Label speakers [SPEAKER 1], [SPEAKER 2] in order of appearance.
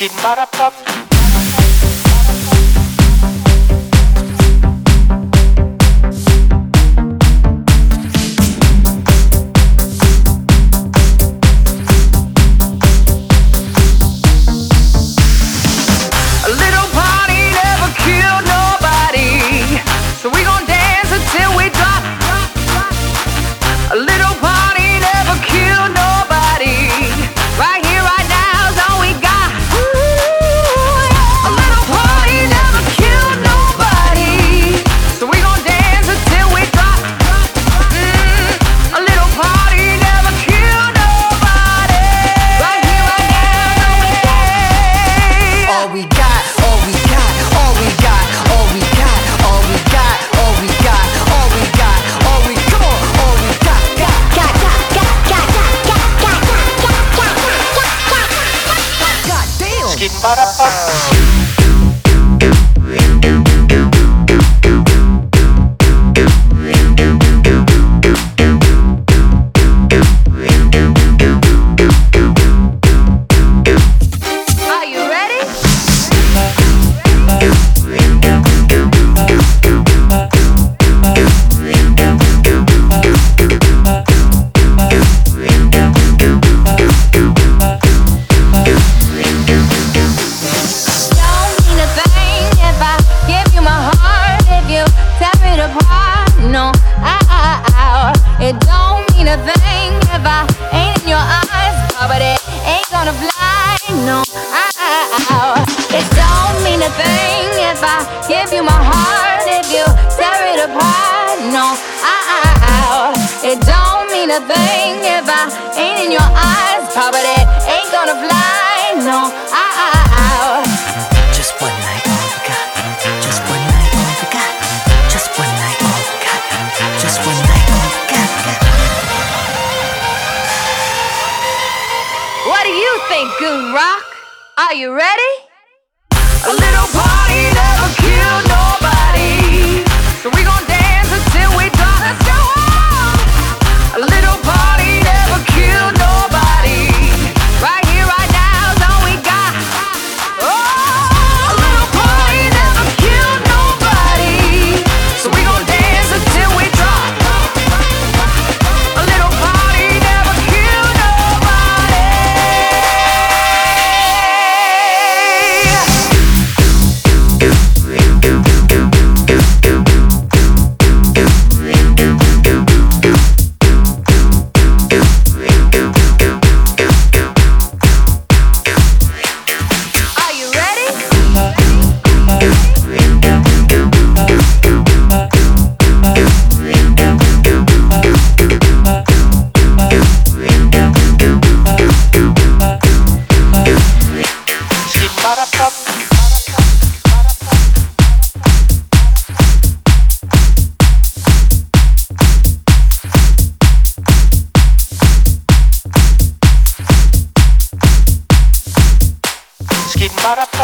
[SPEAKER 1] skin, bada pop. Skip, ba da a thing if I ain't in your eyes. But it ain't gonna fly, no. It don't mean a thing if I give you my heart. If you tear it apart, no. It don't mean a thing if I ain't in your eyes. But it ain't gonna fly, no. Fink GoonRock. Are you ready? A little party.
[SPEAKER 2] out of